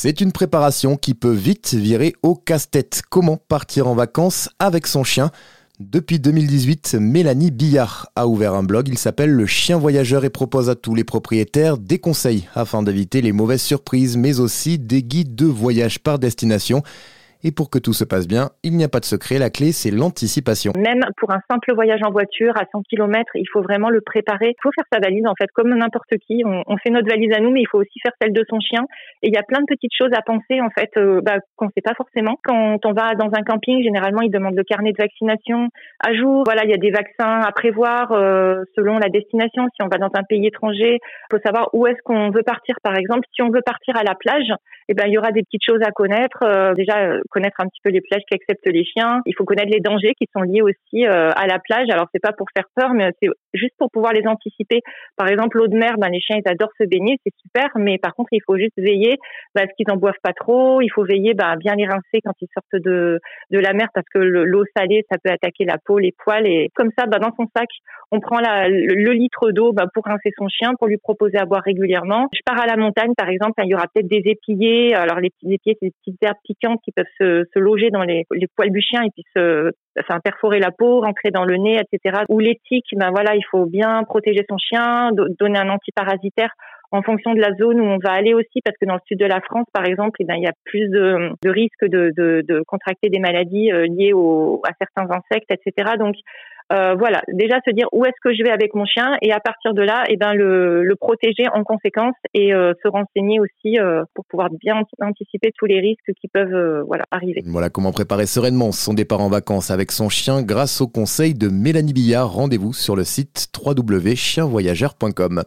C'est une préparation qui peut vite virer au casse-tête. Comment partir en vacances avec son chien? Depuis 2018, Mélanie Billard a ouvert un blog, il s'appelle Le Chien Voyageur et propose à tous les propriétaires des conseils afin d'éviter les mauvaises surprises, mais aussi des guides de voyage par destination. Et pour que tout se passe bien, il n'y a pas de secret, la clé c'est l'anticipation. Même pour un simple voyage en voiture à 100 km, il faut vraiment le préparer. Il faut faire sa valise en fait, comme n'importe qui. On, fait notre valise à nous, mais il faut aussi faire celle de son chien. Et il y a plein de petites choses à penser en fait euh, bah, qu'on ne sait pas forcément. Quand on va dans un camping, généralement ils demandent le carnet de vaccination à jour. Voilà, il y a des vaccins à prévoir euh, selon la destination. Si on va dans un pays étranger, il faut savoir où est-ce qu'on veut partir. Par exemple, si on veut partir à la plage, eh ben il y aura des petites choses à connaître. Euh, déjà connaître un petit peu les plages qui acceptent les chiens. Il faut connaître les dangers qui sont liés aussi euh, à la plage. Alors c'est pas pour faire peur, mais c'est juste pour pouvoir les anticiper. Par exemple, l'eau de mer, ben, les chiens ils adorent se baigner, c'est super, mais par contre il faut juste veiller ben, à ce qu'ils en boivent pas trop. Il faut veiller ben, à bien les rincer quand ils sortent de de la mer parce que l'eau salée ça peut attaquer la peau, les poils et comme ça, ben, dans son sac on prend la, le, litre d'eau ben, pour rincer son chien, pour lui proposer à boire régulièrement. Je pars à la montagne par exemple, il y aura peut-être des épillés. Alors les petits épillés, c'est des petites herbes piquantes qui peuvent se, loger dans les, les poils du chien et puis se, perforer la peau, rentrer dans le nez, etc. Ou l'éthique, ben voilà, il faut bien protéger son chien, donner un antiparasitaire en fonction de la zone où on va aller aussi, parce que dans le sud de la France, par exemple, eh ben, il y a plus de, risques de, de, contracter des maladies euh, liées à certains insectes, etc. Donc, euh, voilà, déjà se dire où est-ce que je vais avec mon chien et à partir de là, et eh ben le, le, protéger en conséquence et euh, se renseigner aussi euh, pour pouvoir bien anticiper tous les risques qui peuvent voilà arriver. Voilà comment préparer sereinement son départ en vacances avec son chien grâce au conseil de Mélanie Billard. Rendez-vous sur le site www.chienvoyageur.com.